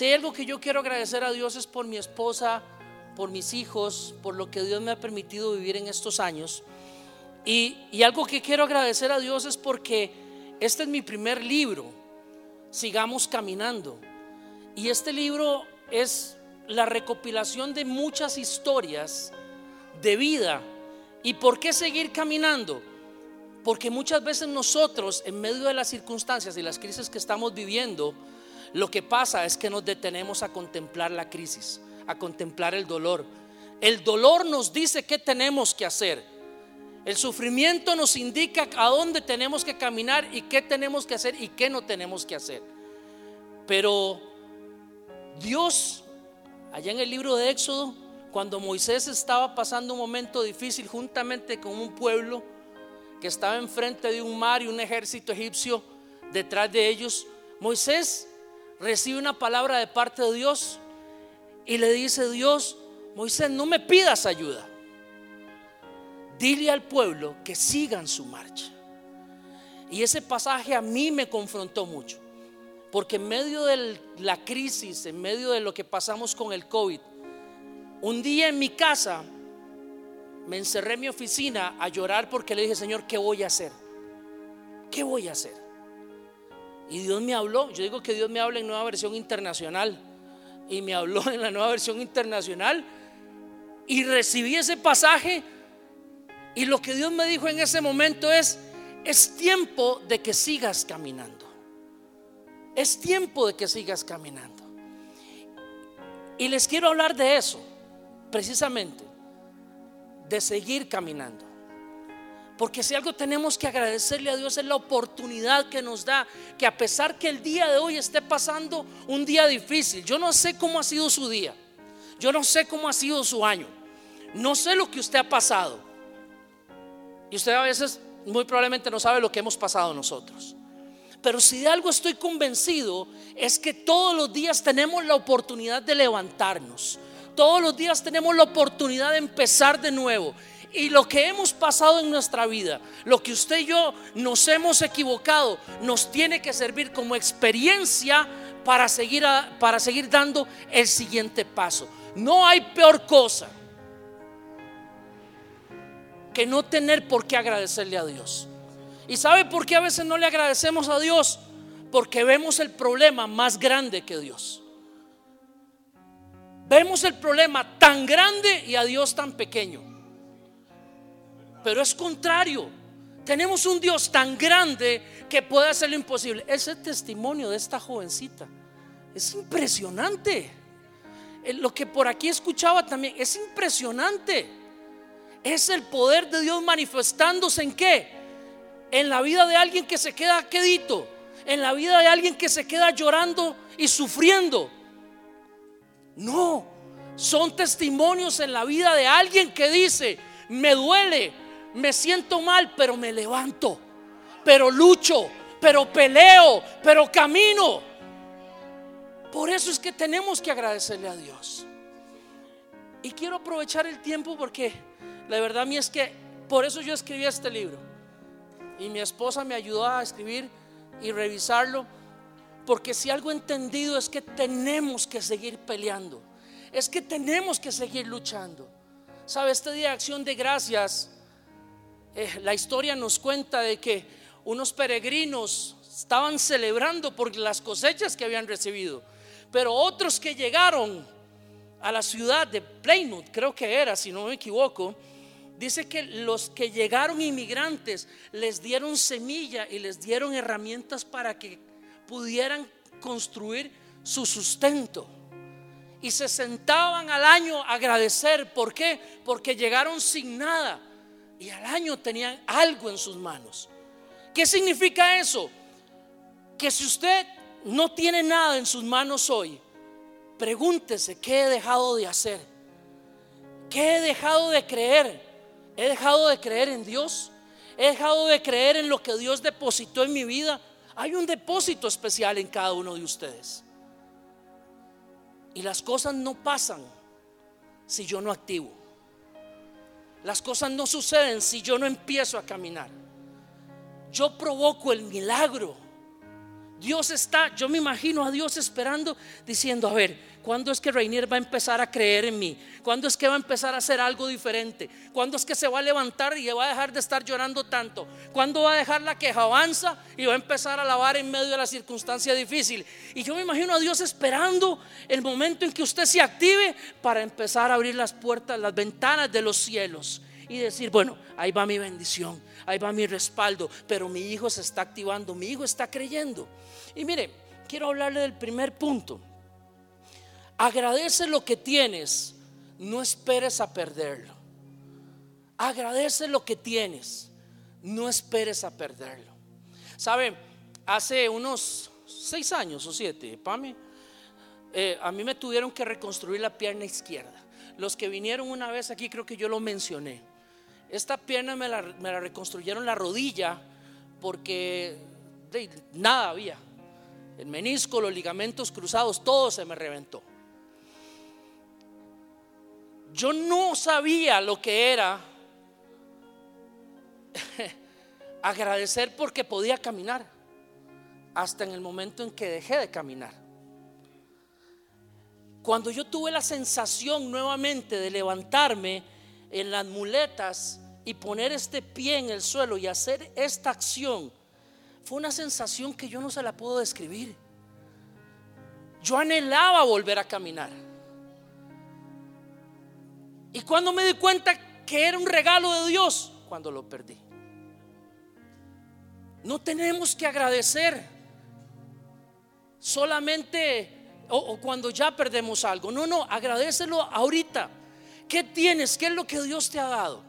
Si hay algo que yo quiero agradecer a Dios es por mi esposa, por mis hijos, por lo que Dios me ha permitido vivir en estos años. Y, y algo que quiero agradecer a Dios es porque este es mi primer libro, Sigamos Caminando. Y este libro es la recopilación de muchas historias de vida. ¿Y por qué seguir caminando? Porque muchas veces nosotros, en medio de las circunstancias y las crisis que estamos viviendo, lo que pasa es que nos detenemos a contemplar la crisis, a contemplar el dolor. El dolor nos dice qué tenemos que hacer. El sufrimiento nos indica a dónde tenemos que caminar y qué tenemos que hacer y qué no tenemos que hacer. Pero Dios, allá en el libro de Éxodo, cuando Moisés estaba pasando un momento difícil juntamente con un pueblo que estaba enfrente de un mar y un ejército egipcio detrás de ellos, Moisés recibe una palabra de parte de Dios y le dice Dios, Moisés, no me pidas ayuda. Dile al pueblo que sigan su marcha. Y ese pasaje a mí me confrontó mucho, porque en medio de la crisis, en medio de lo que pasamos con el COVID, un día en mi casa me encerré en mi oficina a llorar porque le dije, Señor, ¿qué voy a hacer? ¿Qué voy a hacer? Y Dios me habló, yo digo que Dios me habla en nueva versión internacional, y me habló en la nueva versión internacional, y recibí ese pasaje, y lo que Dios me dijo en ese momento es, es tiempo de que sigas caminando, es tiempo de que sigas caminando. Y les quiero hablar de eso precisamente de seguir caminando. Porque si algo tenemos que agradecerle a Dios es la oportunidad que nos da, que a pesar que el día de hoy esté pasando un día difícil, yo no sé cómo ha sido su día, yo no sé cómo ha sido su año, no sé lo que usted ha pasado. Y usted a veces muy probablemente no sabe lo que hemos pasado nosotros. Pero si de algo estoy convencido es que todos los días tenemos la oportunidad de levantarnos, todos los días tenemos la oportunidad de empezar de nuevo. Y lo que hemos pasado en nuestra vida, lo que usted y yo nos hemos equivocado, nos tiene que servir como experiencia para seguir, para seguir dando el siguiente paso. No hay peor cosa que no tener por qué agradecerle a Dios. ¿Y sabe por qué a veces no le agradecemos a Dios? Porque vemos el problema más grande que Dios. Vemos el problema tan grande y a Dios tan pequeño. Pero es contrario. Tenemos un Dios tan grande que puede hacer lo imposible. Ese testimonio de esta jovencita es impresionante. Eh, lo que por aquí escuchaba también es impresionante. Es el poder de Dios manifestándose en qué? En la vida de alguien que se queda quedito. En la vida de alguien que se queda llorando y sufriendo. No, son testimonios en la vida de alguien que dice, me duele, me siento mal, pero me levanto, pero lucho, pero peleo, pero camino. Por eso es que tenemos que agradecerle a Dios. Y quiero aprovechar el tiempo porque la verdad a mí es que por eso yo escribí este libro. Y mi esposa me ayudó a escribir y revisarlo porque si algo entendido es que tenemos que seguir peleando, es que tenemos que seguir luchando. ¿Sabe? Este día de acción de gracias, eh, la historia nos cuenta de que unos peregrinos estaban celebrando por las cosechas que habían recibido, pero otros que llegaron a la ciudad de Plymouth, creo que era, si no me equivoco, dice que los que llegaron inmigrantes les dieron semilla y les dieron herramientas para que pudieran construir su sustento. Y se sentaban al año a agradecer. ¿Por qué? Porque llegaron sin nada. Y al año tenían algo en sus manos. ¿Qué significa eso? Que si usted no tiene nada en sus manos hoy, pregúntese, ¿qué he dejado de hacer? ¿Qué he dejado de creer? ¿He dejado de creer en Dios? ¿He dejado de creer en lo que Dios depositó en mi vida? Hay un depósito especial en cada uno de ustedes. Y las cosas no pasan si yo no activo. Las cosas no suceden si yo no empiezo a caminar. Yo provoco el milagro. Dios está, yo me imagino a Dios esperando, diciendo, a ver, ¿cuándo es que Reinier va a empezar a creer en mí? ¿Cuándo es que va a empezar a hacer algo diferente? ¿Cuándo es que se va a levantar y va a dejar de estar llorando tanto? ¿Cuándo va a dejar la queja avanza y va a empezar a lavar en medio de la circunstancia difícil? Y yo me imagino a Dios esperando el momento en que usted se active para empezar a abrir las puertas, las ventanas de los cielos y decir, bueno, ahí va mi bendición, ahí va mi respaldo, pero mi hijo se está activando, mi hijo está creyendo. Y mire, quiero hablarle del primer punto. Agradece lo que tienes, no esperes a perderlo. Agradece lo que tienes, no esperes a perderlo. ¿Sabe? Hace unos seis años o siete, Pame, eh, a mí me tuvieron que reconstruir la pierna izquierda. Los que vinieron una vez aquí, creo que yo lo mencioné. Esta pierna me la, reconstruyeron la rodilla porque nada había el menisco, los ligamentos cruzados, todo se me reventó. Yo no sabía lo que era agradecer porque podía caminar, hasta en el momento en que dejé de caminar. Cuando yo tuve la sensación nuevamente de levantarme en las muletas y poner este pie en el suelo y hacer esta acción, fue una sensación que yo no se la puedo describir. Yo anhelaba volver a caminar. Y cuando me di cuenta que era un regalo de Dios, cuando lo perdí. No tenemos que agradecer solamente o, cuando ya perdemos algo. No, no, agradecelo ahorita. ¿Qué tienes? ¿Qué es lo que Dios te ha dado?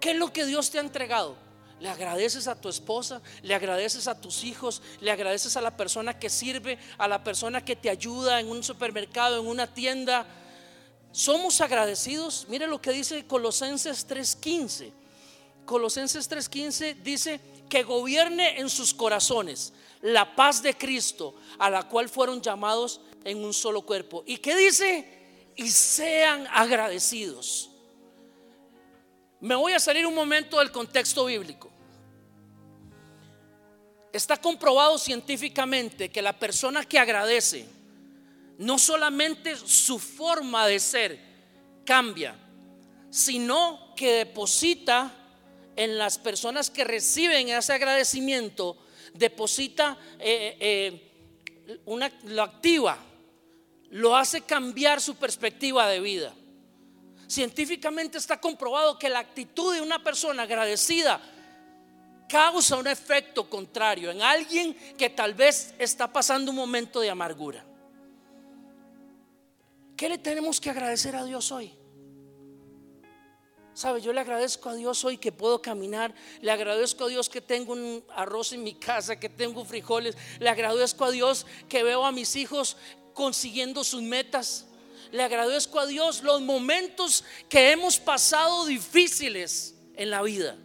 ¿Qué es lo que Dios te ha entregado? Le agradeces a tu esposa, le agradeces a tus hijos, le agradeces a la persona que sirve, a la persona que te ayuda en un supermercado, en una tienda. Somos agradecidos. Mire lo que dice Colosenses 3:15. Colosenses 3:15 dice que gobierne en sus corazones la paz de Cristo, a la cual fueron llamados en un solo cuerpo. ¿Y qué dice? Y sean agradecidos. Me voy a salir un momento del contexto bíblico. Está comprobado científicamente que la persona que agradece, no solamente su forma de ser cambia, sino que deposita en las personas que reciben ese agradecimiento, deposita, eh, eh, una, lo activa, lo hace cambiar su perspectiva de vida. Científicamente está comprobado que la actitud de una persona agradecida causa un efecto contrario en alguien que tal vez está pasando un momento de amargura. ¿Qué le tenemos que agradecer a Dios hoy? ¿Sabe? Yo le agradezco a Dios hoy que puedo caminar. Le agradezco a Dios que tengo un arroz en mi casa, que tengo frijoles. Le agradezco a Dios que veo a mis hijos consiguiendo sus metas. Le agradezco a Dios los momentos que hemos pasado difíciles en la vida.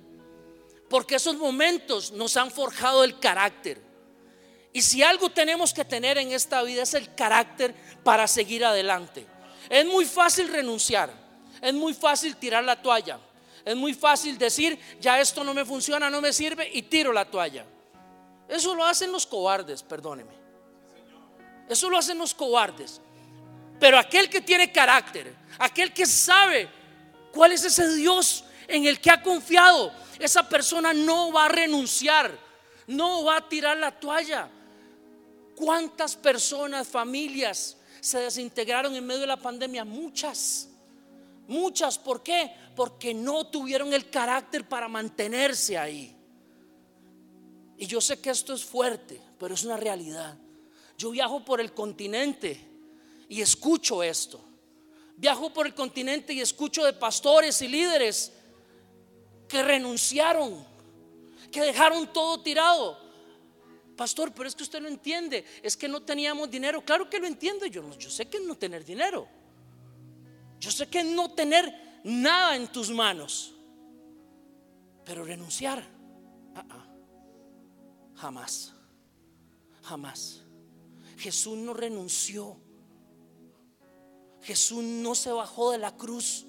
Porque esos momentos nos han forjado el carácter. Y si algo tenemos que tener en esta vida es el carácter para seguir adelante. Es muy fácil renunciar, es muy fácil tirar la toalla, es muy fácil decir, ya esto no me funciona, no me sirve y tiro la toalla. Eso lo hacen los cobardes, perdóneme. Eso lo hacen los cobardes. Pero aquel que tiene carácter, aquel que sabe cuál es ese Dios en el que ha confiado, esa persona no va a renunciar, no va a tirar la toalla. ¿Cuántas personas, familias se desintegraron en medio de la pandemia? Muchas, muchas. ¿Por qué? Porque no tuvieron el carácter para mantenerse ahí. Y yo sé que esto es fuerte, pero es una realidad. Yo viajo por el continente y escucho esto. Viajo por el continente y escucho de pastores y líderes que renunciaron, que dejaron todo tirado. Pastor, pero es que usted lo entiende, es que no teníamos dinero. Claro que lo entiendo, yo, yo sé que no tener dinero. Yo sé que no tener nada en tus manos. Pero renunciar, ah, ah. jamás, jamás. Jesús no renunció. Jesús no se bajó de la cruz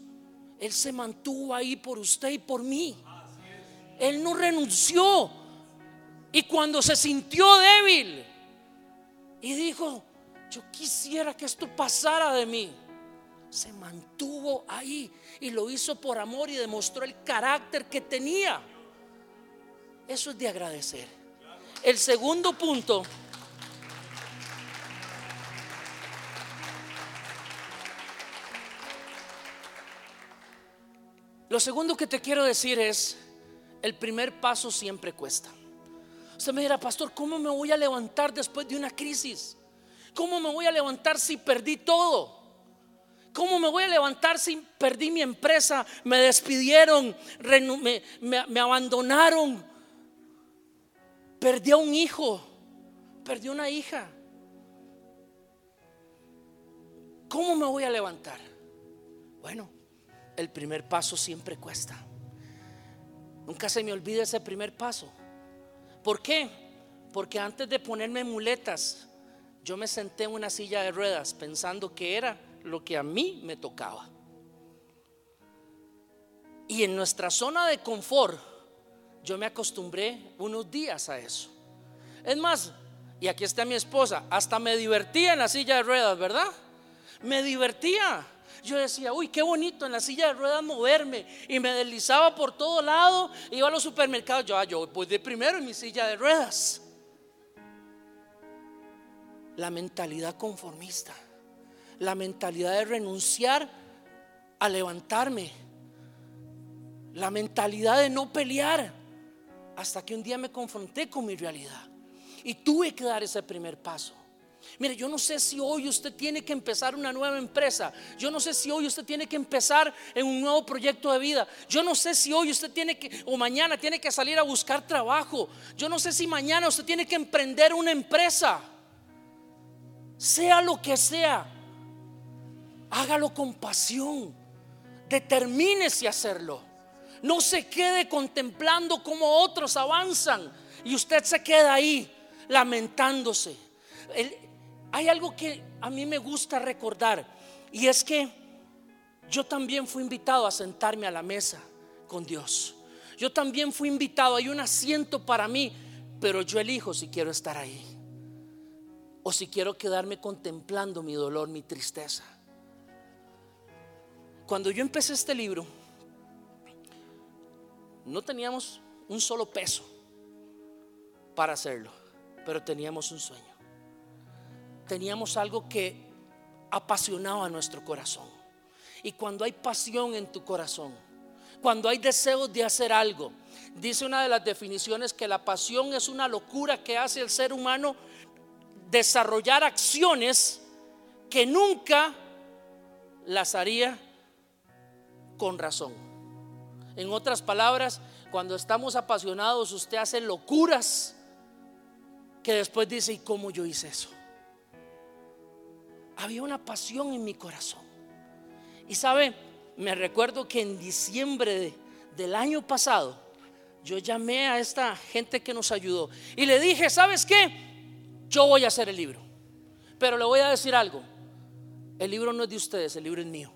él se mantuvo ahí por usted y por mí. Él no renunció. Y cuando se sintió débil y dijo, yo quisiera que esto pasara de mí, se mantuvo ahí y lo hizo por amor y demostró el carácter que tenía. Eso es de agradecer. El segundo punto Lo segundo que te quiero decir es, el primer paso siempre cuesta. Usted me dirá, pastor, ¿cómo me voy a levantar después de una crisis? ¿Cómo me voy a levantar si perdí todo? ¿Cómo me voy a levantar si perdí mi empresa? Me despidieron, me, abandonaron, perdí a un hijo, perdí una hija. ¿Cómo me voy a levantar? Bueno, el primer paso siempre cuesta. Nunca se me olvide ese primer paso. ¿Por qué? Porque antes de ponerme muletas, yo me senté en una silla de ruedas pensando que era lo que a mí me tocaba. Y en nuestra zona de confort, yo me acostumbré unos días a eso. Es más, y aquí está mi esposa, hasta me divertía en la silla de ruedas, ¿verdad? Me divertía yo decía, uy, qué bonito en la silla de ruedas moverme. Y me deslizaba por todo lado, iba a los supermercados. Yo, ah, yo voy de primero en mi silla de ruedas. La mentalidad conformista, la mentalidad de renunciar a levantarme, la mentalidad de no pelear, hasta que un día me confronté con mi realidad y tuve que dar ese primer paso. Mire, yo no sé si hoy usted tiene que empezar una nueva empresa. Yo no sé si hoy usted tiene que empezar en un nuevo proyecto de vida. Yo no sé si hoy usted tiene que, o mañana tiene que salir a buscar trabajo. Yo no sé si mañana usted tiene que emprender una empresa. Sea lo que sea, hágalo con pasión. Determínese a hacerlo. No se quede contemplando cómo otros avanzan y usted se queda ahí lamentándose. El, hay algo que a mí me gusta recordar y es que yo también fui invitado a sentarme a la mesa con Dios. Yo también fui invitado, hay un asiento para mí, pero yo elijo si quiero estar ahí o si quiero quedarme contemplando mi dolor, mi tristeza. Cuando yo empecé este libro, no teníamos un solo peso para hacerlo, pero teníamos un sueño teníamos algo que apasionaba nuestro corazón. Y cuando hay pasión en tu corazón, cuando hay deseos de hacer algo, dice una de las definiciones que la pasión es una locura que hace el ser humano desarrollar acciones que nunca las haría con razón. En otras palabras, cuando estamos apasionados, usted hace locuras que después dice, ¿y cómo yo hice eso? Había una pasión en mi corazón. Y sabe, me recuerdo que en diciembre del año pasado, yo llamé a esta gente que nos ayudó y le dije, ¿sabes qué? Yo voy a hacer el libro. Pero le voy a decir algo. El libro no es de ustedes, el libro es mío.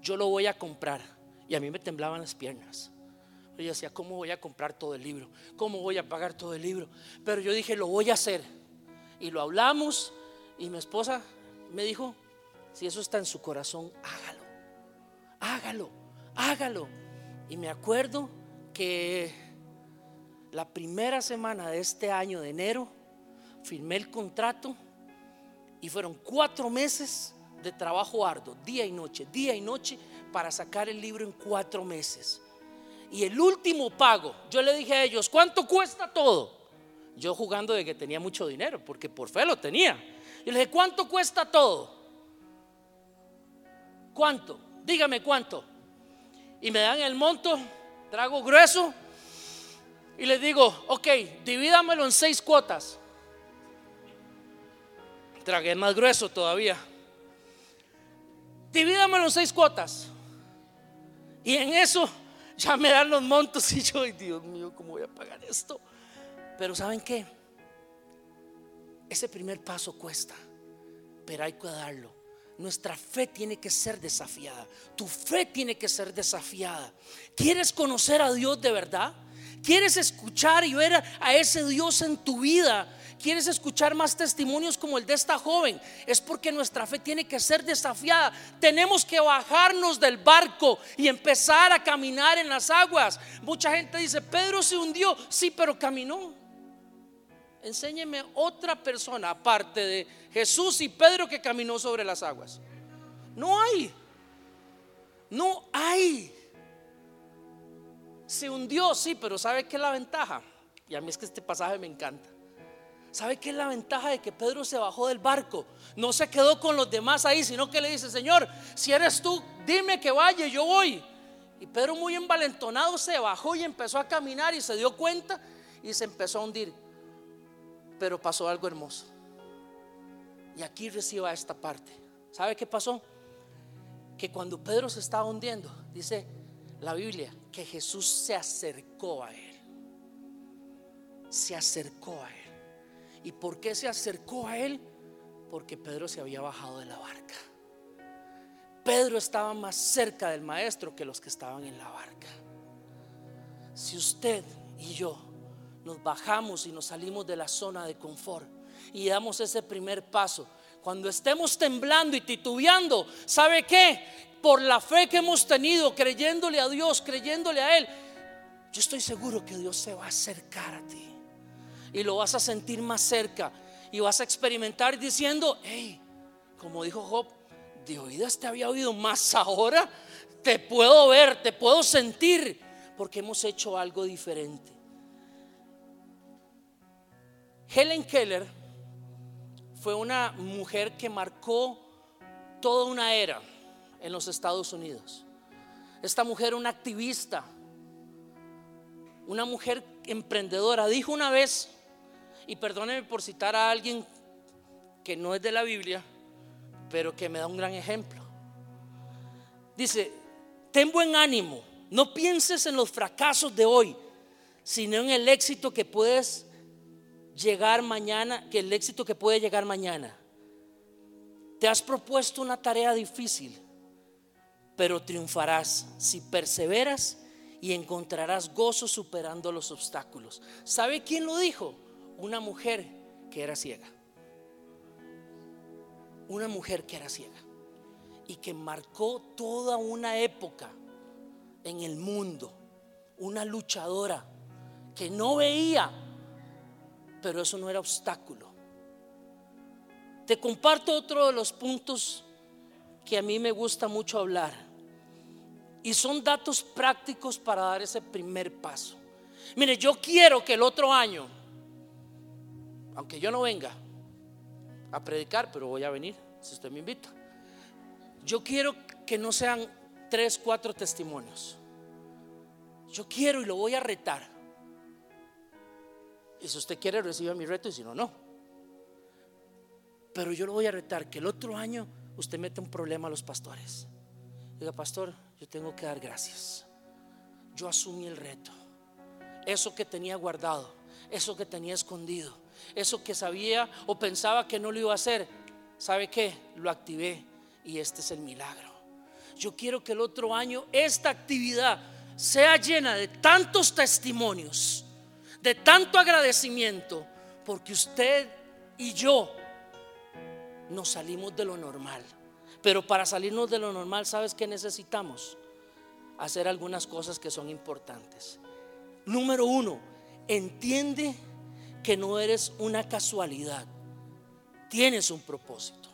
Yo lo voy a comprar. Y a mí me temblaban las piernas. Yo decía, ¿cómo voy a comprar todo el libro? ¿Cómo voy a pagar todo el libro? Pero yo dije, lo voy a hacer. Y lo hablamos y mi esposa me dijo, si eso está en su corazón, hágalo, hágalo, hágalo. Y me acuerdo que la primera semana de este año de enero firmé el contrato y fueron cuatro meses de trabajo arduo, día y noche, día y noche, para sacar el libro en cuatro meses. Y el último pago, yo le dije a ellos, ¿cuánto cuesta todo? Yo jugando de que tenía mucho dinero, porque por fe lo tenía. Y le dije, ¿cuánto cuesta todo? ¿Cuánto? Dígame cuánto. Y me dan el monto, trago grueso, y les digo, ok, divídamelo en seis cuotas. Tragué más grueso todavía. Divídamelo en seis cuotas. Y en eso ya me dan los montos y yo, Dios mío, ¿cómo voy a pagar esto? Pero ¿saben qué? Ese primer paso cuesta, pero hay que darlo. Nuestra fe tiene que ser desafiada. Tu fe tiene que ser desafiada. ¿Quieres conocer a Dios de verdad? ¿Quieres escuchar y ver a ese Dios en tu vida? ¿Quieres escuchar más testimonios como el de esta joven? Es porque nuestra fe tiene que ser desafiada. Tenemos que bajarnos del barco y empezar a caminar en las aguas. Mucha gente dice, Pedro se hundió. Sí, pero caminó. Enséñeme otra persona aparte de Jesús y Pedro que caminó sobre las aguas. No hay. No hay. Se hundió, sí, pero ¿sabe qué es la ventaja? Y a mí es que este pasaje me encanta. ¿Sabe qué es la ventaja de que Pedro se bajó del barco? No se quedó con los demás ahí, sino que le dice, Señor, si eres tú, dime que vaya, yo voy. Y Pedro muy envalentonado se bajó y empezó a caminar y se dio cuenta y se empezó a hundir. Pero pasó algo hermoso. Y aquí reciba esta parte. ¿Sabe qué pasó? Que cuando Pedro se estaba hundiendo, dice la Biblia, que Jesús se acercó a él. Se acercó a él. ¿Y por qué se acercó a él? Porque Pedro se había bajado de la barca. Pedro estaba más cerca del maestro que los que estaban en la barca. Si usted y yo nos bajamos y nos salimos de la zona de confort y damos ese primer paso, cuando estemos temblando y titubeando, ¿sabe qué? Por la fe que hemos tenido, creyéndole a Dios, creyéndole a Él, yo estoy seguro que Dios se va a acercar a ti y lo vas a sentir más cerca y vas a experimentar diciendo, hey, como dijo Job, de oídas te había oído más ahora, te puedo ver, te puedo sentir, porque hemos hecho algo diferente. Helen Keller fue una mujer que marcó toda una era en los Estados Unidos. Esta mujer, una activista, una mujer emprendedora, dijo una vez, y perdóneme por citar a alguien que no es de la Biblia, pero que me da un gran ejemplo. Dice, ten buen ánimo, no pienses en los fracasos de hoy, sino en el éxito que puedes llegar mañana, que el éxito que puede llegar mañana. Te has propuesto una tarea difícil, pero triunfarás si perseveras y encontrarás gozo superando los obstáculos. ¿Sabe quién lo dijo? una mujer que era ciega. Una mujer que era ciega. Y que marcó toda una época en el mundo. Una luchadora que no veía, pero eso no era obstáculo. Te comparto otro de los puntos que a mí me gusta mucho hablar. Y son datos prácticos para dar ese primer paso. Mire, yo quiero que el otro año aunque yo no venga a predicar, pero voy a venir si usted me invita. Yo quiero que no sean tres, cuatro testimonios. Yo quiero y lo voy a retar. Y si usted quiere, reciba mi reto y si no, no. Pero yo lo voy a retar que el otro año usted mete un problema a los pastores. Diga, pastor, yo tengo que dar gracias. Yo asumí el reto. Eso que tenía guardado, eso que tenía escondido, eso que sabía o pensaba que no lo iba a hacer, ¿sabe qué? Lo activé y este es el milagro. Yo quiero que el otro año esta actividad sea llena de tantos testimonios, de tanto agradecimiento, porque usted y yo nos salimos de lo normal. Pero para salirnos de lo normal, ¿sabes qué necesitamos? Hacer algunas cosas que son importantes. Número uno, entiende que no eres una casualidad. Tienes un propósito.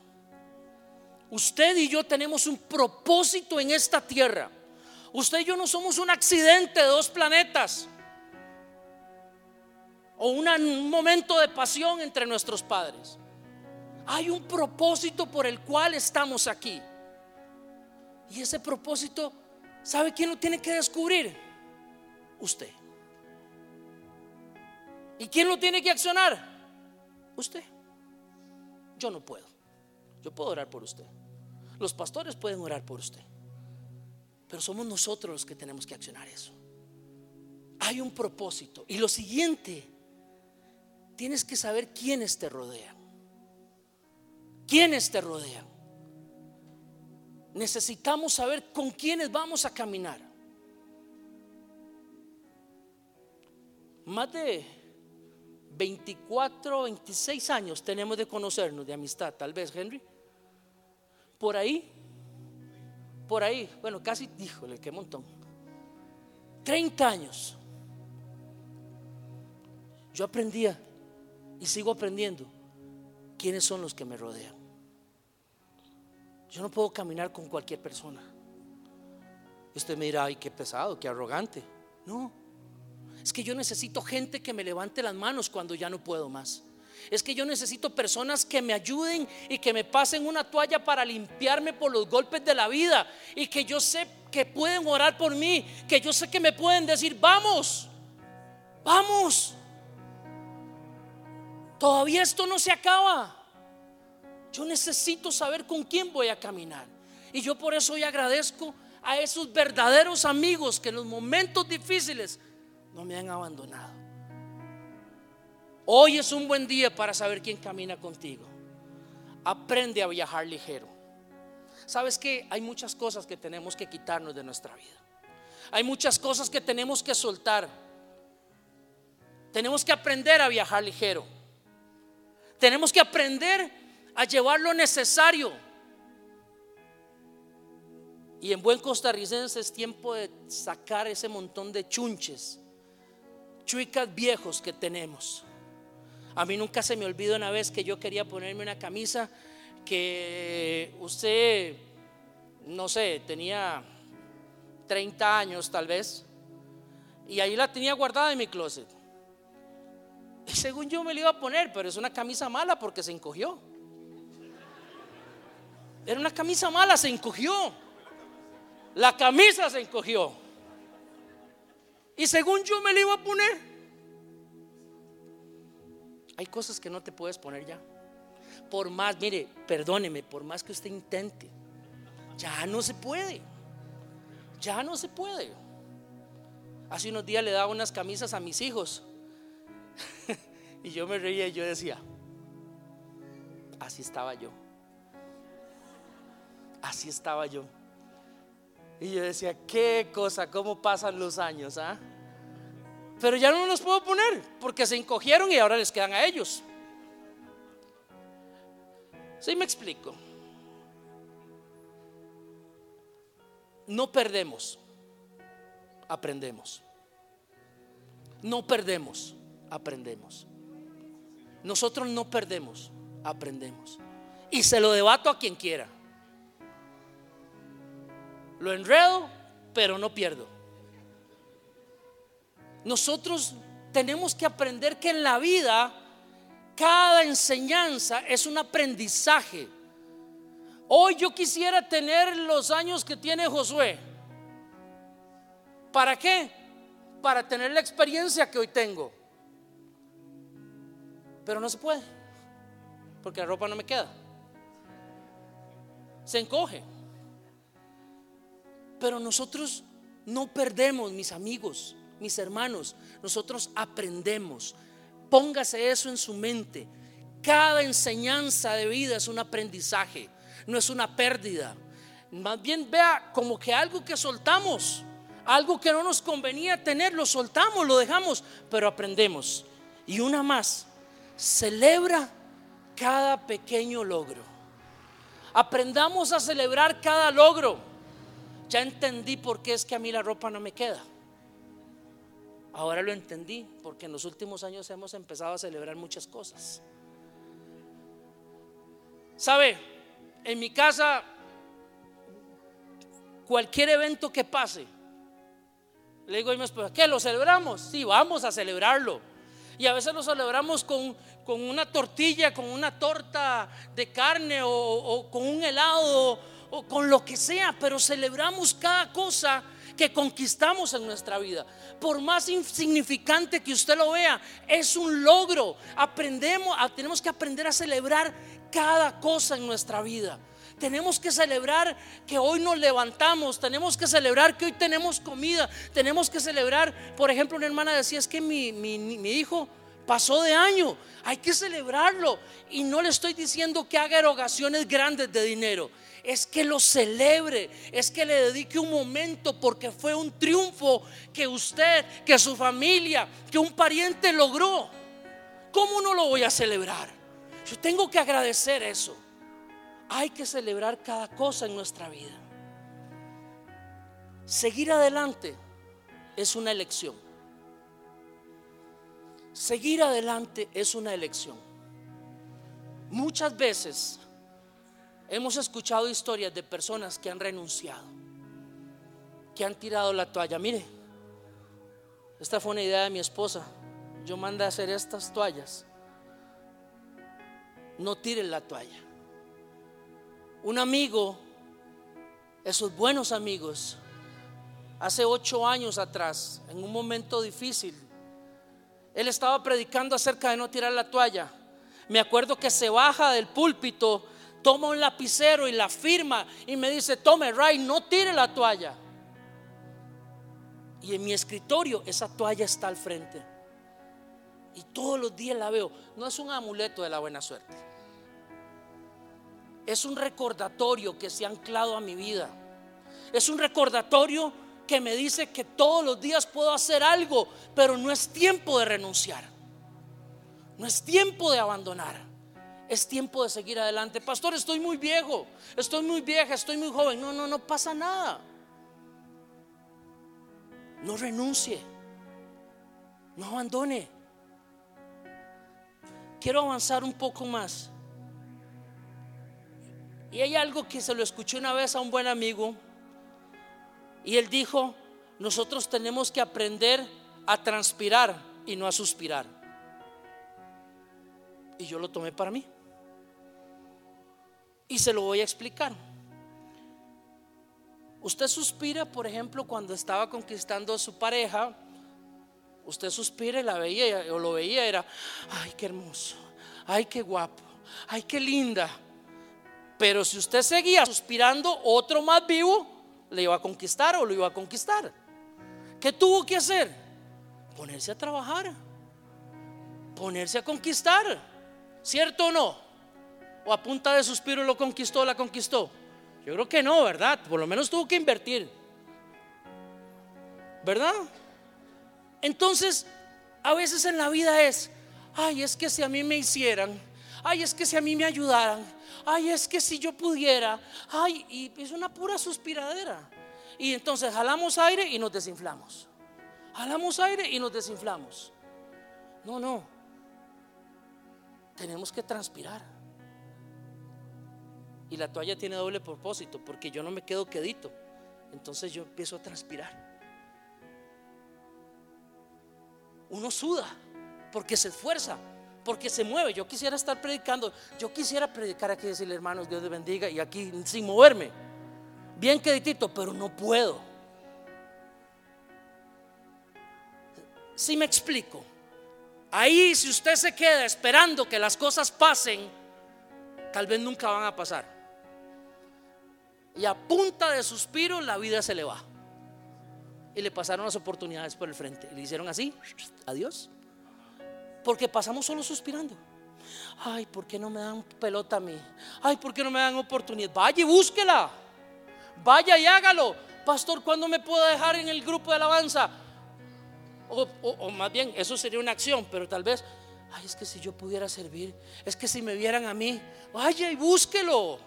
Usted y yo tenemos un propósito en esta tierra. Usted y yo no somos un accidente de dos planetas o un momento de pasión entre nuestros padres. Hay un propósito por el cual estamos aquí. Y ese propósito, ¿sabe quién lo tiene que descubrir? Usted. ¿Y quién lo tiene que accionar? Usted. Yo no puedo. Yo puedo orar por usted. Los pastores pueden orar por usted. Pero somos nosotros los que tenemos que accionar eso. Hay un propósito. Y lo siguiente, tienes que saber quiénes te rodean. ¿Quiénes te rodean? Necesitamos saber con quiénes vamos a caminar. más de 24, 26 años tenemos de conocernos, de amistad, tal vez, Henry. Por ahí, por ahí, bueno, casi, híjole, qué montón. 30 años. Yo aprendía y sigo aprendiendo quiénes son los que me rodean. Yo no puedo caminar con cualquier persona. Usted me dirá, ay, qué pesado, qué arrogante. No, es que yo necesito gente que me levante las manos cuando ya no puedo más. Es que yo necesito personas que me ayuden y que me pasen una toalla para limpiarme por los golpes de la vida. Y que yo sé que pueden orar por mí. Que yo sé que me pueden decir, vamos, vamos. Todavía esto no se acaba. Yo necesito saber con quién voy a caminar. Y yo por eso hoy agradezco a esos verdaderos amigos que en los momentos difíciles no me han abandonado. Hoy es un buen día para saber quién camina contigo. Aprende a viajar ligero. Sabes que hay muchas cosas que tenemos que quitarnos de nuestra vida. Hay muchas cosas que tenemos que soltar. Tenemos que aprender a viajar ligero. Tenemos que aprender a llevar lo necesario. Y en buen costarricense es tiempo de sacar ese montón de chunches, chuicas viejos que tenemos. A mí nunca se me olvidó una vez que yo quería ponerme una camisa que usted, no sé, tenía 30 años tal vez, y ahí la tenía guardada en mi closet. Y según yo me la iba a poner, pero es una camisa mala porque se encogió. Era una camisa mala, se encogió. La camisa se encogió. Y según yo me la iba a poner. Hay cosas que no te puedes poner ya. Por más, mire, perdóneme, por más que usted intente, ya no se puede. Ya no se puede. Hace unos días le daba unas camisas a mis hijos. y yo me reía y yo decía, así estaba yo. Así estaba yo. Y yo decía, qué cosa, cómo pasan los años, ¿ah? Pero ya no los puedo poner porque se encogieron y ahora les quedan a ellos. ¿Sí me explico? No perdemos, aprendemos. No perdemos, aprendemos. Nosotros no perdemos, aprendemos. Y se lo debato a quien quiera. Lo enredo, pero no pierdo. Nosotros tenemos que aprender que en la vida cada enseñanza es un aprendizaje. Hoy yo quisiera tener los años que tiene Josué. ¿Para qué? Para tener la experiencia que hoy tengo. Pero no se puede, porque la ropa no me queda. Se encoge. Pero nosotros no perdemos, mis amigos, mis hermanos, nosotros aprendemos. Póngase eso en su mente. Cada enseñanza de vida es un aprendizaje, no es una pérdida. Más bien vea como que algo que soltamos, algo que no nos convenía tener, lo soltamos, lo dejamos, pero aprendemos. Y una más, celebra cada pequeño logro. Aprendamos a celebrar cada logro ya entendí por qué es que a mí la ropa no me queda. Ahora lo entendí, porque en los últimos años hemos empezado a celebrar muchas cosas. ¿Sabe? En mi casa, cualquier evento que pase, le digo a mi esposa, ¿qué? ¿Lo celebramos? Sí, vamos a celebrarlo. Y a veces lo celebramos con, una tortilla, con una torta de carne o, o con un helado o con lo que sea, pero celebramos cada cosa que conquistamos en nuestra vida. Por más insignificante que usted lo vea, es un logro. Aprendemos, tenemos que aprender a celebrar cada cosa en nuestra vida. Tenemos que celebrar que hoy nos levantamos, tenemos que celebrar que hoy tenemos comida, tenemos que celebrar, por ejemplo, una hermana decía, es que mi, mi hijo pasó de año, hay que celebrarlo. Y no le estoy diciendo que haga erogaciones grandes de dinero, es que lo celebre, es que le dedique un momento porque fue un triunfo que usted, que su familia, que un pariente logró. ¿Cómo no lo voy a celebrar? Yo tengo que agradecer eso. Hay que celebrar cada cosa en nuestra vida. Seguir adelante es una elección. Seguir adelante es una elección. Muchas veces hemos escuchado historias de personas que han renunciado, que han tirado la toalla. Mire, esta fue una idea de mi esposa. Yo mandé a hacer estas toallas. No tiren la toalla. Un amigo, esos buenos amigos, hace ocho años atrás, en un momento difícil, él estaba predicando acerca de no tirar la toalla. Me acuerdo que se baja del púlpito, toma un lapicero y la firma y me dice, tome, Ray, no tire la toalla. Y en mi escritorio esa toalla está al frente. Y todos los días la veo. No es un amuleto de la buena suerte. Es un recordatorio que se ha anclado a mi vida. Es un recordatorio que me dice que todos los días puedo hacer algo, pero no es tiempo de renunciar. No es tiempo de abandonar. Es tiempo de seguir adelante. Pastor, estoy muy viejo, estoy muy vieja, estoy muy joven. No, no, no pasa nada. No renuncie. No abandone. Quiero avanzar un poco más. Y hay algo que se lo escuché una vez a un buen amigo y él dijo, nosotros tenemos que aprender a transpirar y no a suspirar. Y yo lo tomé para mí. Y se lo voy a explicar. Usted suspira, por ejemplo, cuando estaba conquistando a su pareja, usted suspira y la veía o lo veía, era, ay, qué hermoso, ay, qué guapo, ay, qué linda. Pero si usted seguía suspirando, otro más vivo le iba a conquistar o lo iba a conquistar. ¿Qué tuvo que hacer? Ponerse a trabajar, ponerse a conquistar, ¿cierto o no? ¿O a punta de suspiro lo conquistó, la conquistó? Yo creo que no, ¿verdad? Por lo menos tuvo que invertir. ¿Verdad? Entonces, a veces en la vida es, ay, es que si a mí me hicieran, ay, es que si a mí me ayudaran, ay, es que si yo pudiera, ay, y es una pura suspiradera. Y entonces jalamos aire y nos desinflamos. Jalamos aire y nos desinflamos. No, no. Tenemos que transpirar. Y la toalla tiene doble propósito, porque yo no me quedo quedito. Entonces yo empiezo a transpirar. Uno suda porque se esfuerza porque se mueve. Yo quisiera estar predicando, yo quisiera predicar aquí y decirle, hermanos, Dios les bendiga, y aquí sin moverme, bien queditito, pero no puedo. Si me explico, ahí si usted se queda esperando que las cosas pasen, tal vez nunca van a pasar. Y a punta de suspiro la vida se le va. Y le pasaron las oportunidades por el frente. Y le hicieron así, adiós. Porque pasamos solo suspirando. Ay, ¿por qué no me dan pelota a mí? Ay, ¿por qué no me dan oportunidad? Vaya y búsquela. Vaya y hágalo. Pastor, ¿cuándo me puedo dejar en el grupo de alabanza? O, o, más bien, eso sería una acción, pero tal vez, ay, es que si yo pudiera servir, es que si me vieran a mí, vaya y búsquelo.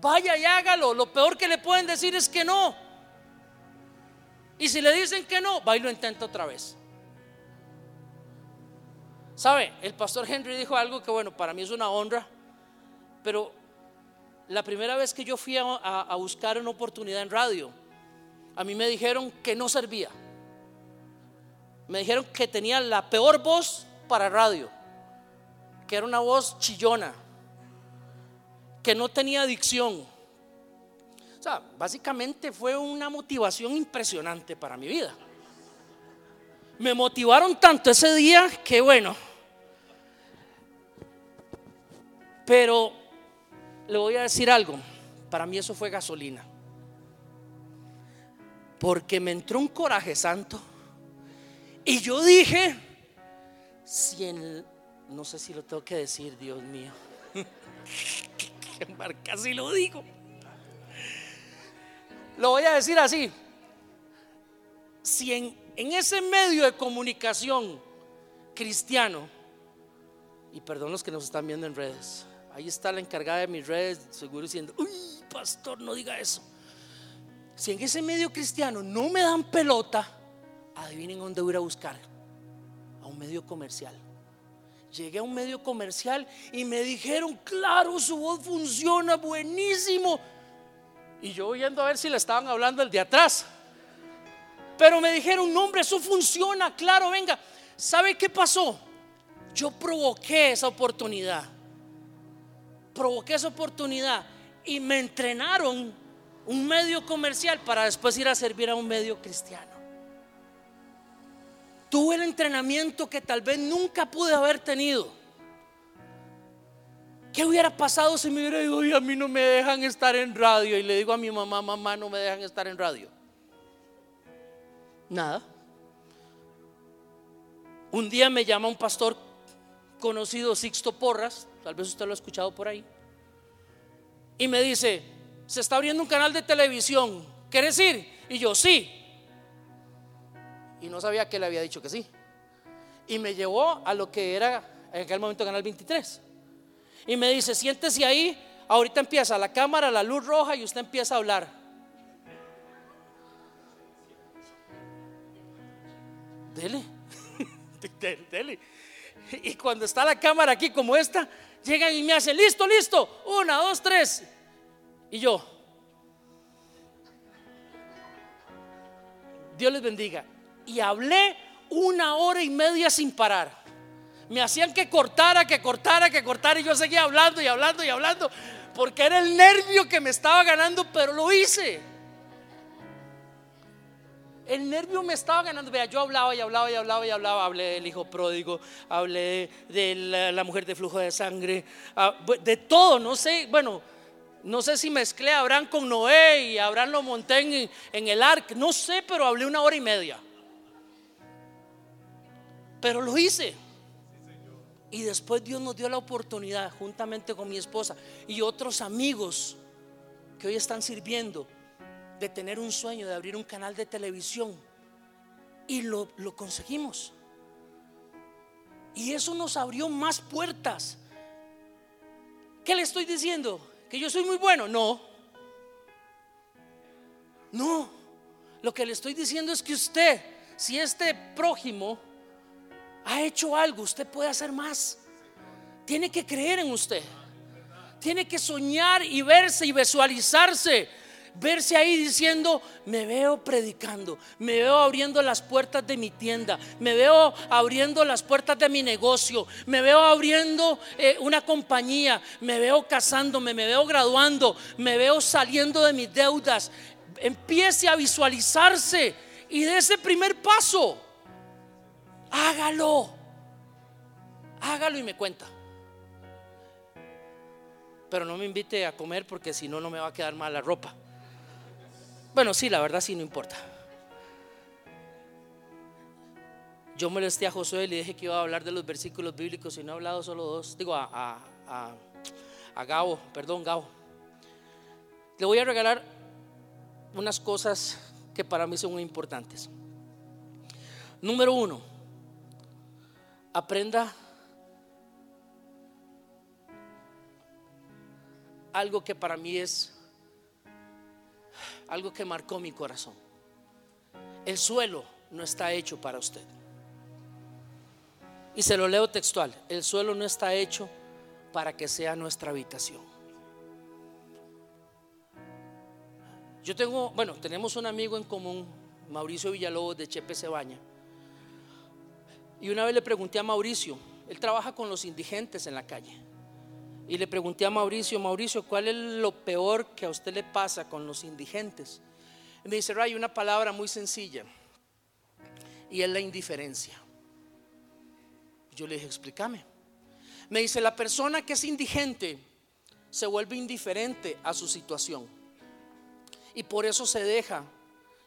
Vaya y hágalo. Lo peor que le pueden decir es que no. Y si le dicen que no, va y lo intenta otra vez. ¿Sabe? El pastor Henry dijo algo que, bueno, para mí es una honra, pero la primera vez que yo fui a, buscar una oportunidad en radio, a mí me dijeron que no servía. Me dijeron que tenía la peor voz para radio, que era una voz chillona, que no tenía adicción. O sea, básicamente fue una motivación impresionante para mi vida. Me motivaron tanto ese día que bueno, Pero le voy a decir algo, para mí eso fue gasolina. Porque me entró un coraje santo. Y yo dije, si en, no sé si lo tengo que decir, Dios mío, casi lo digo. Lo voy a decir así. Si en, en ese medio de comunicación cristiano, y perdón los que nos están viendo en redes, ahí está la encargada de mis redes, seguro diciendo, uy, pastor, no diga eso. Si en ese medio cristiano no me dan pelota, adivinen dónde voy a buscar. A un medio comercial. Llegué a un medio comercial y me dijeron, claro, su voz funciona buenísimo. Y yo oyendo a ver si le estaban hablando el de atrás. Pero me dijeron, no hombre, eso funciona, claro, venga. ¿Sabe qué pasó? Yo provoqué esa oportunidad. Provoqué esa oportunidad y me entrenaron un medio comercial para después ir a servir a un medio cristiano. Tuve el entrenamiento que tal vez nunca pude haber tenido. ¿Qué hubiera pasado si me hubiera y a mí no me dejan estar en radio? Y le digo a mi mamá, mamá, no me dejan estar en radio. Nada. Un día me llama un pastor conocido, Sixto Porras, tal vez usted lo ha escuchado por ahí, y me dice, se está abriendo un canal de televisión, ¿quieres ir? Y yo, sí. Y no sabía que le había dicho que sí. Y me llevó a lo que era en aquel momento Canal 23. Y me dice, siéntese ahí, ahorita empieza la cámara, la luz roja y usted empieza a hablar. Dele, dele. Y cuando está la cámara aquí como esta, llegan y me hacen, listo, listo, una, dos, tres. Y yo, Dios les bendiga y hablé una hora y media sin parar. Me hacían que cortara, que cortara, que cortara y yo seguía hablando y hablando y hablando porque era el nervio que me estaba ganando, pero lo hice. El nervio me estaba ganando. Vea, yo hablaba y hablaba y hablaba y hablaba. Hablé del hijo pródigo, hablé de la, mujer de flujo de sangre, ah, de todo, no sé, bueno, no sé si mezclé a Abraham con Noé y Abraham lo monté en, en el arca, no sé, pero hablé una hora y media. Pero lo hice. Y después Dios nos dio la oportunidad, juntamente con mi esposa y otros amigos que hoy están sirviendo, de tener un sueño, de abrir un canal de televisión. Y lo, lo conseguimos. Y eso nos abrió más puertas. ¿Qué le estoy diciendo? ¿Que yo soy muy bueno? No. No. Lo que le estoy diciendo es que usted, si este prójimo ha hecho algo, usted puede hacer más. Tiene que creer en usted. Tiene que soñar y verse y visualizarse. Verse ahí diciendo, me veo predicando, me veo abriendo las puertas de mi tienda, me veo abriendo las puertas de mi negocio, me veo abriendo eh, una compañía, me veo casándome, me veo graduando, me veo saliendo de mis deudas. Empiece a visualizarse y de ese primer paso hágalo. Hágalo y me cuenta. Pero no me invite a comer porque si no, no me va a quedar mal la ropa. Bueno, sí, la verdad sí, no importa. Yo molesté a Josué y le dije que iba a hablar de los versículos bíblicos y no he hablado solo dos. Digo, a, a, a, Gabo, perdón, Gabo. Le voy a regalar unas cosas que para mí son muy importantes. Número uno, aprenda algo que para mí es algo que marcó mi corazón. El suelo no está hecho para usted. Y se lo leo textual. El suelo no está hecho para que sea nuestra habitación. Yo tengo, bueno, tenemos un amigo en común, Mauricio Villalobos de Chepe Cebaña. Y una vez le pregunté a Mauricio, él trabaja con los indigentes en la calle. Y le pregunté a Mauricio, Mauricio, ¿cuál es lo peor que a usted le pasa con los indigentes? Y me dice, Ray, una palabra muy sencilla. Y es la indiferencia. Yo le dije, explícame. Me dice, la persona que es indigente se vuelve indiferente a su situación. Y por eso se deja.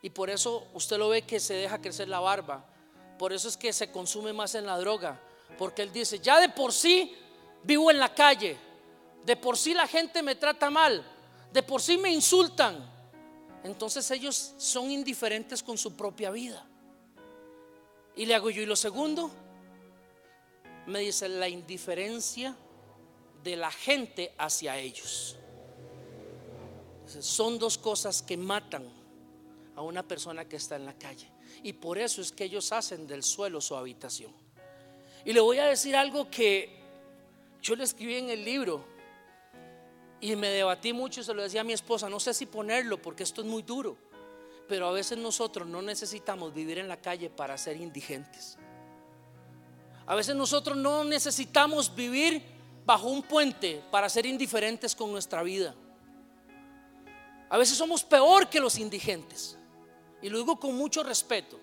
Y por eso usted lo ve que se deja crecer la barba por eso es que se consume más en la droga, Porque él dice, ya de por sí vivo en la calle, de por sí la gente me trata mal, de por sí me insultan. Entonces ellos son indiferentes con su propia vida. Y le hago yo, y lo segundo, me dice la indiferencia de la gente hacia ellos. Son dos cosas que matan a una persona que está en la calle. Y por eso es que ellos hacen del suelo su habitación. Y le voy a decir algo que yo le escribí en el libro y me debatí mucho y se lo decía a mi esposa, no sé si ponerlo porque esto es muy duro, pero a veces nosotros no necesitamos vivir en la calle para ser indigentes. A veces nosotros no necesitamos vivir bajo un puente para ser indiferentes con nuestra vida. A veces somos peor que los indigentes. Y lo digo con mucho respeto,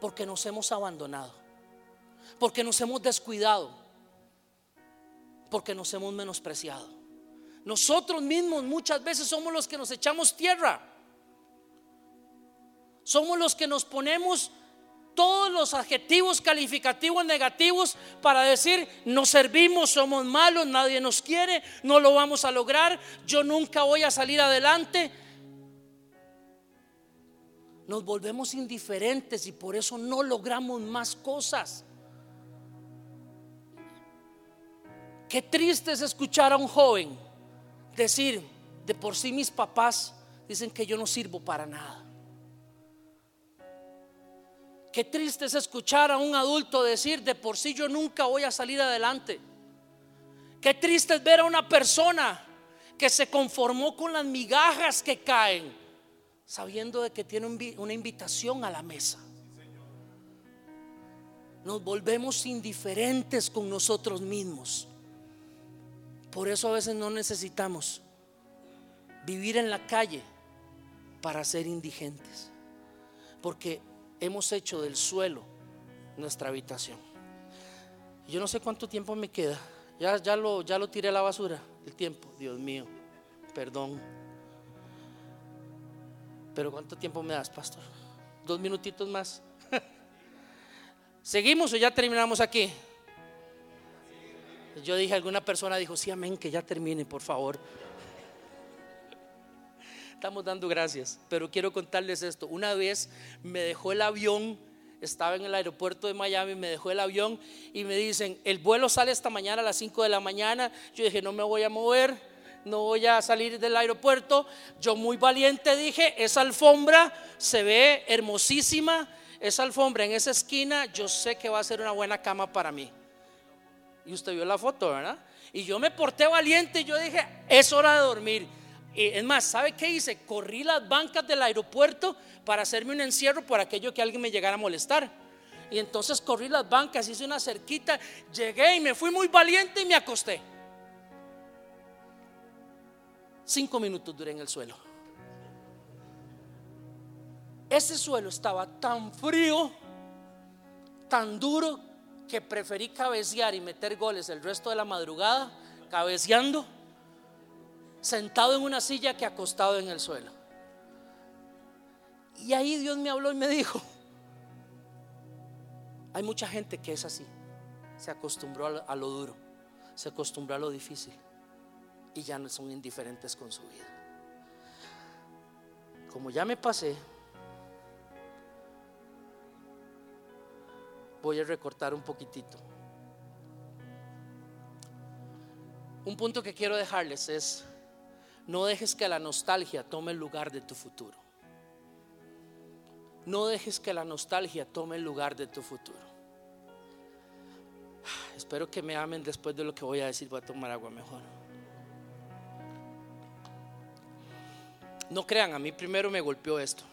porque nos hemos abandonado, porque nos hemos descuidado, porque nos hemos menospreciado. Nosotros mismos muchas veces somos los que nos echamos tierra. Somos los que nos ponemos todos los adjetivos calificativos negativos para decir no servimos, somos malos, nadie nos quiere, no lo vamos a lograr, yo nunca voy a salir adelante nos volvemos indiferentes y por eso no logramos más cosas. Qué triste es escuchar a un joven decir, de por sí mis papás dicen que yo no sirvo para nada. Qué triste es escuchar a un adulto decir, de por sí yo nunca voy a salir adelante. Qué triste es ver a una persona que se conformó con las migajas que caen sabiendo de que tiene una invitación a la mesa. Nos volvemos indiferentes con nosotros mismos. Por eso a veces no necesitamos vivir en la calle para ser indigentes. Porque hemos hecho del suelo nuestra habitación. Yo no sé cuánto tiempo me queda. Ya, ya, lo, ya lo tiré a la basura. El tiempo, Dios mío. Perdón. Pero ¿cuánto tiempo me das, pastor? Dos minutitos más. ¿Seguimos o ya terminamos aquí? Yo dije, alguna persona dijo, sí, amén, que ya termine, por favor. Estamos dando gracias, pero quiero contarles esto. Una vez me dejó el avión, estaba en el aeropuerto de Miami, me dejó el avión y me dicen, el vuelo sale esta mañana a las 5 de la mañana. Yo dije, no me voy a mover no voy a salir del aeropuerto. Yo muy valiente dije, esa alfombra se ve hermosísima, esa alfombra en esa esquina, yo sé que va a ser una buena cama para mí. Y usted vio la foto, ¿verdad? Y yo me porté valiente y yo dije, es hora de dormir. Y es más, ¿sabe qué hice? Corrí las bancas del aeropuerto para hacerme un encierro por aquello que alguien me llegara a molestar. Y entonces corrí las bancas, hice una cerquita, llegué y me fui muy valiente y me acosté. Cinco minutos duré en el suelo. Ese suelo estaba tan frío, tan duro, que preferí cabecear y meter goles el resto de la madrugada, cabeceando, sentado en una silla que acostado en el suelo. Y ahí Dios me habló y me dijo, hay mucha gente que es así, se acostumbró a lo duro, se acostumbró a lo difícil y ya no son indiferentes con su vida. Como ya me pasé, voy a recortar un poquitito. Un punto que quiero dejarles es, no dejes que la nostalgia tome el lugar de tu futuro. No dejes que la nostalgia tome el lugar de tu futuro. Espero que me amen después de lo que voy a decir. Voy a tomar agua mejor. No crean, a mí primero me golpeó esto.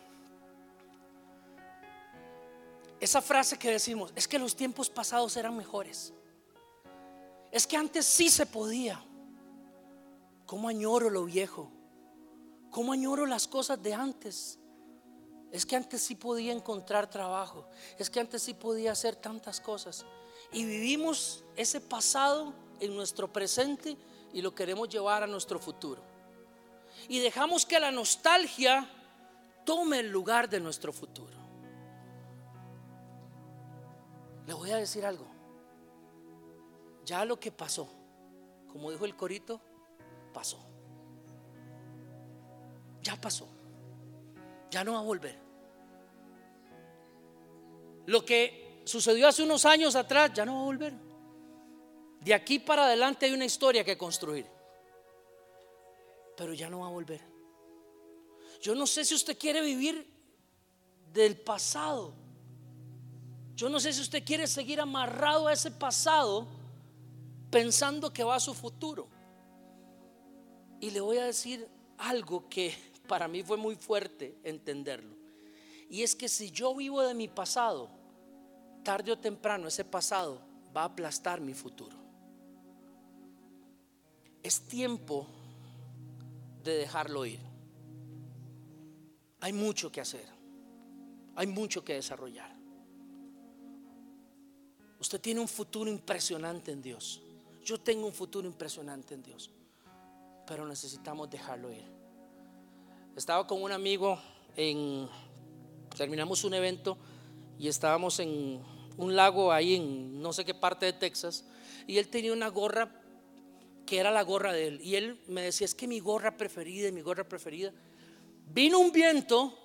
Esa frase que decimos, es que los tiempos pasados eran mejores. Es que antes sí se podía. ¿Cómo añoro lo viejo? ¿Cómo añoro las cosas de antes? Es que antes sí podía encontrar trabajo. Es que antes sí podía hacer tantas cosas. Y vivimos ese pasado en nuestro presente y lo queremos llevar a nuestro futuro y dejamos que la nostalgia tome el lugar de nuestro futuro. Le voy a decir algo. ya lo que pasó, como dijo el corito, pasó. Ya pasó. Ya no va a volver. Lo que sucedió hace unos años atrás ya no va a volver. De aquí para adelante hay una historia que construir. Pero ya no va a volver. Yo no sé si usted quiere vivir del pasado. Yo no sé si usted quiere seguir amarrado a ese pasado pensando que va a su futuro. Y le voy a decir algo que para mí fue muy fuerte entenderlo. Y es que si yo vivo de mi pasado, tarde o temprano ese pasado va a aplastar mi futuro. Es tiempo de dejarlo ir. Hay mucho que hacer. Hay mucho que desarrollar. Usted tiene un futuro impresionante en Dios. Yo tengo un futuro impresionante en Dios. Pero necesitamos dejarlo ir. Estaba con un amigo en terminamos un evento y estábamos en un lago ahí en no sé qué parte de Texas y él tenía una gorra que era la gorra de él y él me decía, "Es que mi gorra preferida, mi gorra preferida." Vino un viento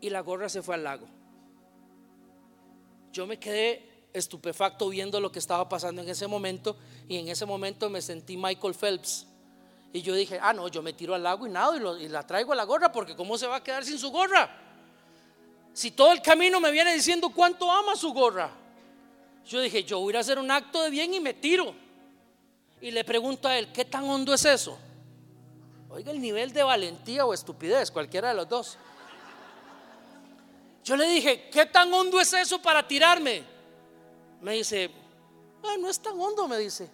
y la gorra se fue al lago. Yo me quedé estupefacto viendo lo que estaba pasando en ese momento y en ese momento me sentí Michael Phelps. Y yo dije, ah, no, yo me tiro al lago y nado y, y la traigo a la gorra porque ¿cómo se va a quedar sin su gorra? Si todo el camino me viene diciendo cuánto ama su gorra. Yo dije, yo voy a hacer un acto de bien y me tiro. Y le pregunto a él, ¿qué tan hondo es eso? Oiga, el nivel de valentía o estupidez, cualquiera de los dos. Yo le dije, ¿qué tan hondo es eso para tirarme? Me dice, ah, no es tan hondo, me dice.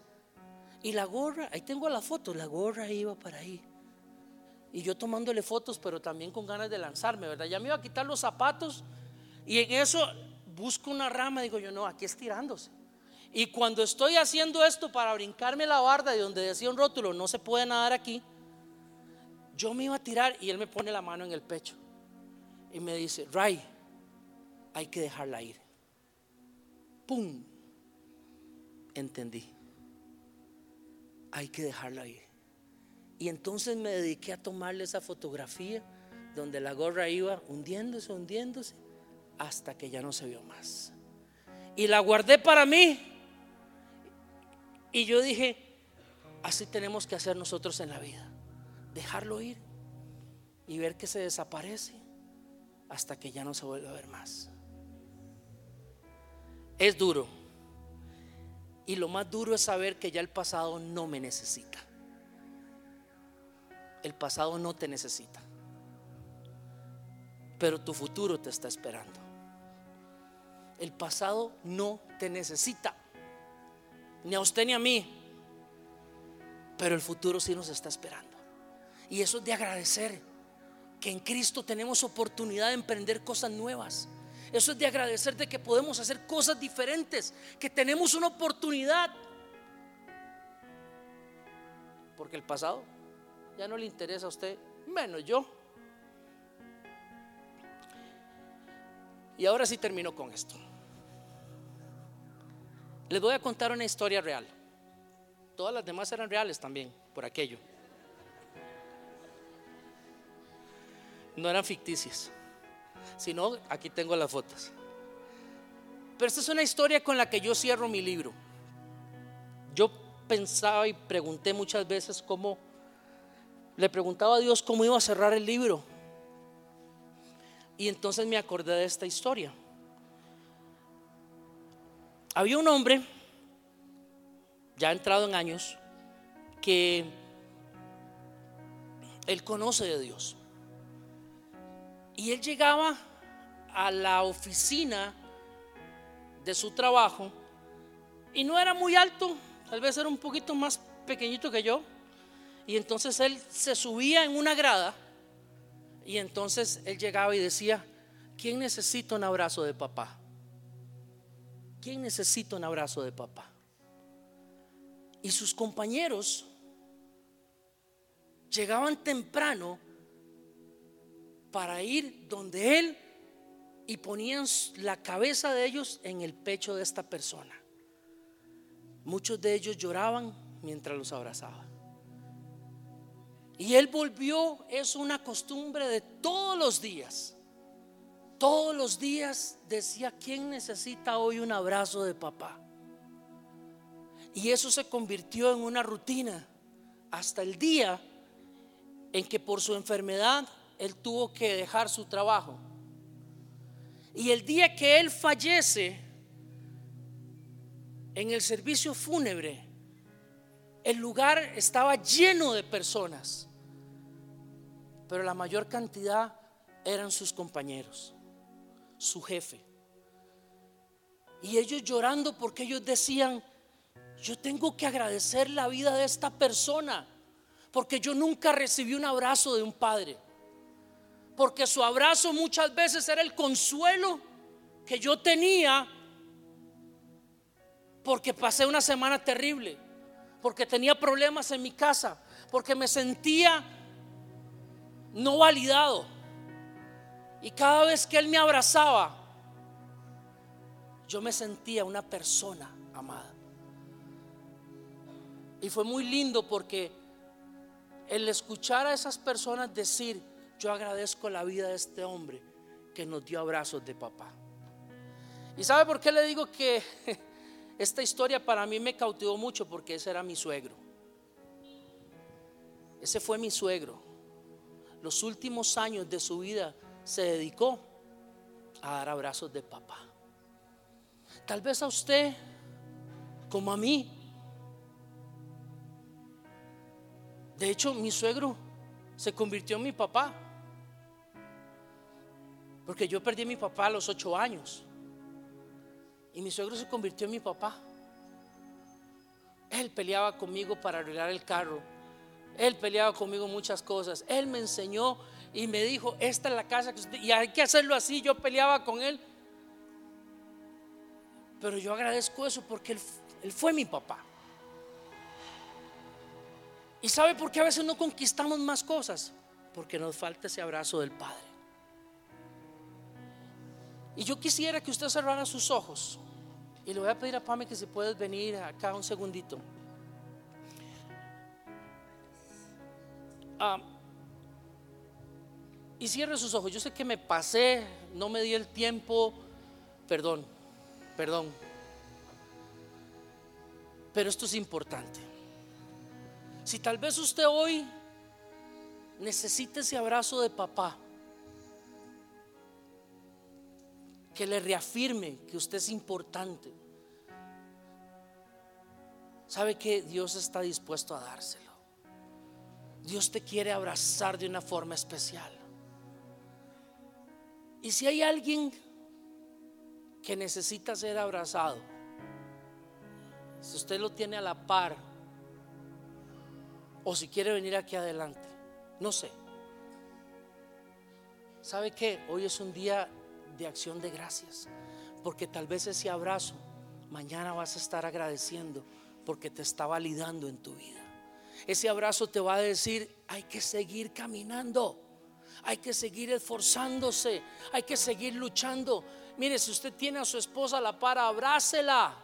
Y la gorra, ahí tengo la foto, la gorra iba para ahí. Y yo tomándole fotos, pero también con ganas de lanzarme, ¿verdad? Ya me iba a quitar los zapatos y en eso busco una rama, digo yo, no, aquí estirándose. Y cuando estoy haciendo esto para brincarme la barda de donde decía un rótulo, no se puede nadar aquí, yo me iba a tirar y él me pone la mano en el pecho y me dice, Ray, hay que dejarla ir. ¡Pum! Entendí. Hay que dejarla ir. Y entonces me dediqué a tomarle esa fotografía donde la gorra iba hundiéndose, hundiéndose, hasta que ya no se vio más. Y la guardé para mí. Y yo dije, así tenemos que hacer nosotros en la vida. Dejarlo ir y ver que se desaparece hasta que ya no se vuelve a ver más. Es duro. Y lo más duro es saber que ya el pasado no me necesita el pasado no te necesita. Pero tu futuro te está esperando. El pasado no te necesita. Ni a usted ni a mí. Pero el futuro sí nos está esperando. Y eso es de agradecer que en Cristo tenemos oportunidad de emprender cosas nuevas. Eso es de agradecer de que podemos hacer cosas diferentes, que tenemos una oportunidad. Porque el pasado ya no le interesa a usted, menos yo. Y ahora sí termino con esto. Les voy a contar una historia real. Todas las demás eran reales también, por aquello. No eran ficticias, sino aquí tengo las fotos. Pero esta es una historia con la que yo cierro mi libro. Yo pensaba y pregunté muchas veces cómo le preguntaba a Dios cómo iba a cerrar el libro. Y entonces me acordé de esta historia. Había un hombre, ya entrado en años, que él conoce de Dios. Y él llegaba a la oficina de su trabajo y no era muy alto, tal vez era un poquito más pequeñito que yo. Y entonces él se subía en una grada y entonces él llegaba y decía, ¿quién necesita un abrazo de papá? ¿Quién necesita un abrazo de papá? Y sus compañeros llegaban temprano para ir donde él y ponían la cabeza de ellos en el pecho de esta persona. muchos de ellos lloraban mientras los abrazaba. Y él volvió, es una costumbre de todos los días. Todos los días decía, ¿quién necesita hoy un abrazo de papá? Y eso se convirtió en una rutina hasta el día en que por su enfermedad él tuvo que dejar su trabajo. Y el día que él fallece en el servicio fúnebre, el lugar estaba lleno de personas pero la mayor cantidad eran sus compañeros, su jefe. Y ellos llorando porque ellos decían, yo tengo que agradecer la vida de esta persona, porque yo nunca recibí un abrazo de un padre, porque su abrazo muchas veces era el consuelo que yo tenía, porque pasé una semana terrible, porque tenía problemas en mi casa, porque me sentía no validado. Y cada vez que Él me abrazaba, yo me sentía una persona amada. Y fue muy lindo porque el escuchar a esas personas decir, yo agradezco la vida de este hombre que nos dio abrazos de papá. ¿Y sabe por qué le digo que esta historia para mí me cautivó mucho? Porque ese era mi suegro. Ese fue mi suegro los últimos años de su vida se dedicó a dar abrazos de papá. Tal vez a usted, como a mí. De hecho, mi suegro se convirtió en mi papá. Porque yo perdí a mi papá a los ocho años. Y mi suegro se convirtió en mi papá. Él peleaba conmigo para arreglar el carro él peleaba conmigo muchas cosas. Él me enseñó y me dijo, esta es la casa. Y hay que hacerlo así. Yo peleaba con él. Pero yo agradezco eso porque él, él fue mi papá. ¿Y sabe por qué a veces no conquistamos más cosas? Porque nos falta ese abrazo del Padre. Y yo quisiera que usted cerrara sus ojos. Y le voy a pedir a Pame que se puede venir acá un segundito. Ah, y cierre sus ojos. Yo sé que me pasé, no me di el tiempo, perdón, perdón. Pero esto es importante. Si tal vez usted hoy necesita ese abrazo de papá, que le reafirme que usted es importante, sabe que Dios está dispuesto a dárselo. Dios te quiere abrazar de una forma especial. Y si hay alguien que necesita ser abrazado, si usted lo tiene a la par, o si quiere venir aquí adelante, no sé. ¿Sabe que Hoy es un día de acción de gracias, porque tal vez ese abrazo mañana vas a estar agradeciendo porque te está validando en tu vida. Ese abrazo te va a decir, hay que seguir caminando, hay que seguir esforzándose, hay que seguir luchando. Mire, si usted tiene a su esposa a la par, abrácela,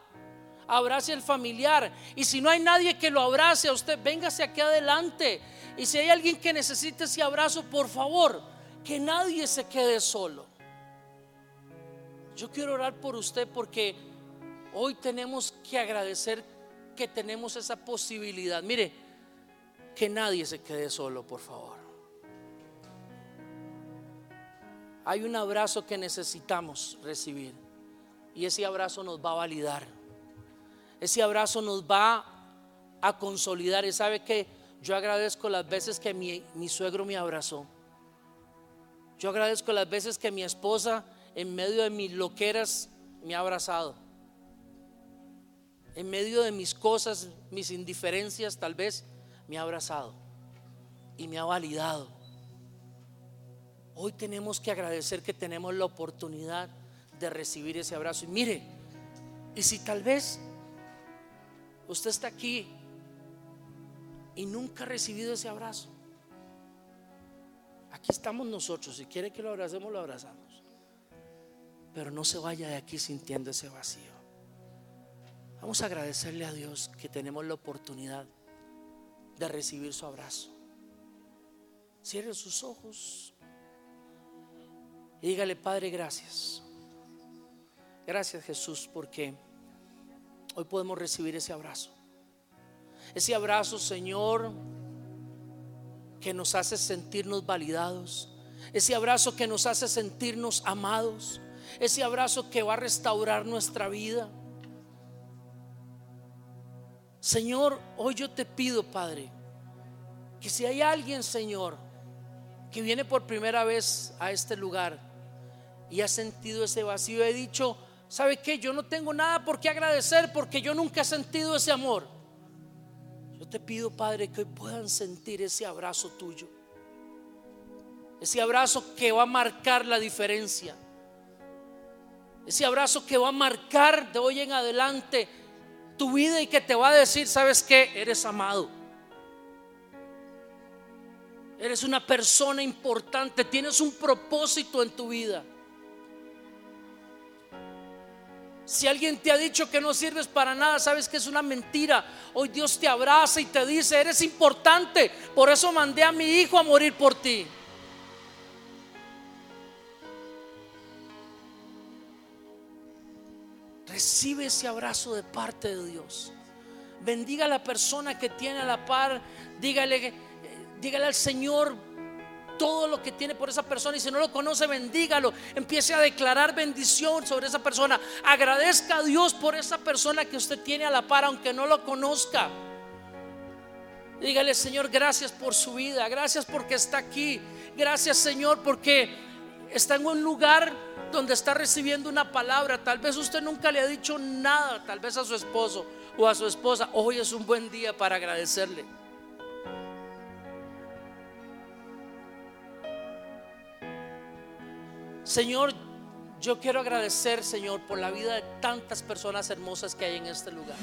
abrace al familiar. Y si no hay nadie que lo abrace a usted, véngase aquí adelante. Y si hay alguien que necesite ese abrazo, por favor, que nadie se quede solo. Yo quiero orar por usted porque hoy tenemos que agradecer que tenemos esa posibilidad. Mire, que nadie se quede solo, por favor. Hay un abrazo que necesitamos recibir y ese abrazo nos va a validar. Ese abrazo nos va a consolidar. Y sabe que yo agradezco las veces que mi, suegro me abrazó. Yo agradezco las veces que mi esposa en medio de mis loqueras me ha abrazado. En medio de mis cosas, mis indiferencias tal vez, me ha abrazado y me ha validado. Hoy tenemos que agradecer que tenemos la oportunidad de recibir ese abrazo. Y mire, y si tal vez usted está aquí y nunca ha recibido ese abrazo, aquí estamos nosotros. Si quiere que lo abracemos, lo abrazamos. Pero no se vaya de aquí sintiendo ese vacío. Vamos a agradecerle a Dios que tenemos la oportunidad de recibir su abrazo. Cierre sus ojos y dígale, Padre, gracias. Gracias Jesús porque hoy podemos recibir ese abrazo. Ese abrazo, Señor, que nos hace sentirnos validados. Ese abrazo que nos hace sentirnos amados. Ese abrazo que va a restaurar nuestra vida. Señor, hoy yo te pido, Padre, que si hay alguien, Señor, que viene por primera vez a este lugar y ha sentido ese vacío, he dicho, ¿sabe qué? Yo no tengo nada por qué agradecer porque yo nunca he sentido ese amor. Yo te pido, Padre, que hoy puedan sentir ese abrazo tuyo. Ese abrazo que va a marcar la diferencia. Ese abrazo que va a marcar de hoy en adelante tu vida y que te va a decir, ¿sabes qué? Eres amado. Eres una persona importante, tienes un propósito en tu vida. Si alguien te ha dicho que no sirves para nada, sabes que es una mentira. Hoy Dios te abraza y te dice, eres importante. Por eso mandé a mi hijo a morir por ti. Recibe ese abrazo de parte de Dios. Bendiga a la persona que tiene a la par. Dígale, dígale al Señor todo lo que tiene por esa persona y si no lo conoce, bendígalo. Empiece a declarar bendición sobre esa persona. Agradezca a Dios por esa persona que usted tiene a la par, aunque no lo conozca. Dígale, Señor, gracias por su vida. Gracias porque está aquí. Gracias, Señor, porque está en un lugar donde está recibiendo una palabra. Tal vez usted nunca le ha dicho nada, tal vez a su esposo o a su esposa. Hoy es un buen día para agradecerle. Señor, yo quiero agradecer, Señor, por la vida de tantas personas hermosas que hay en este lugar.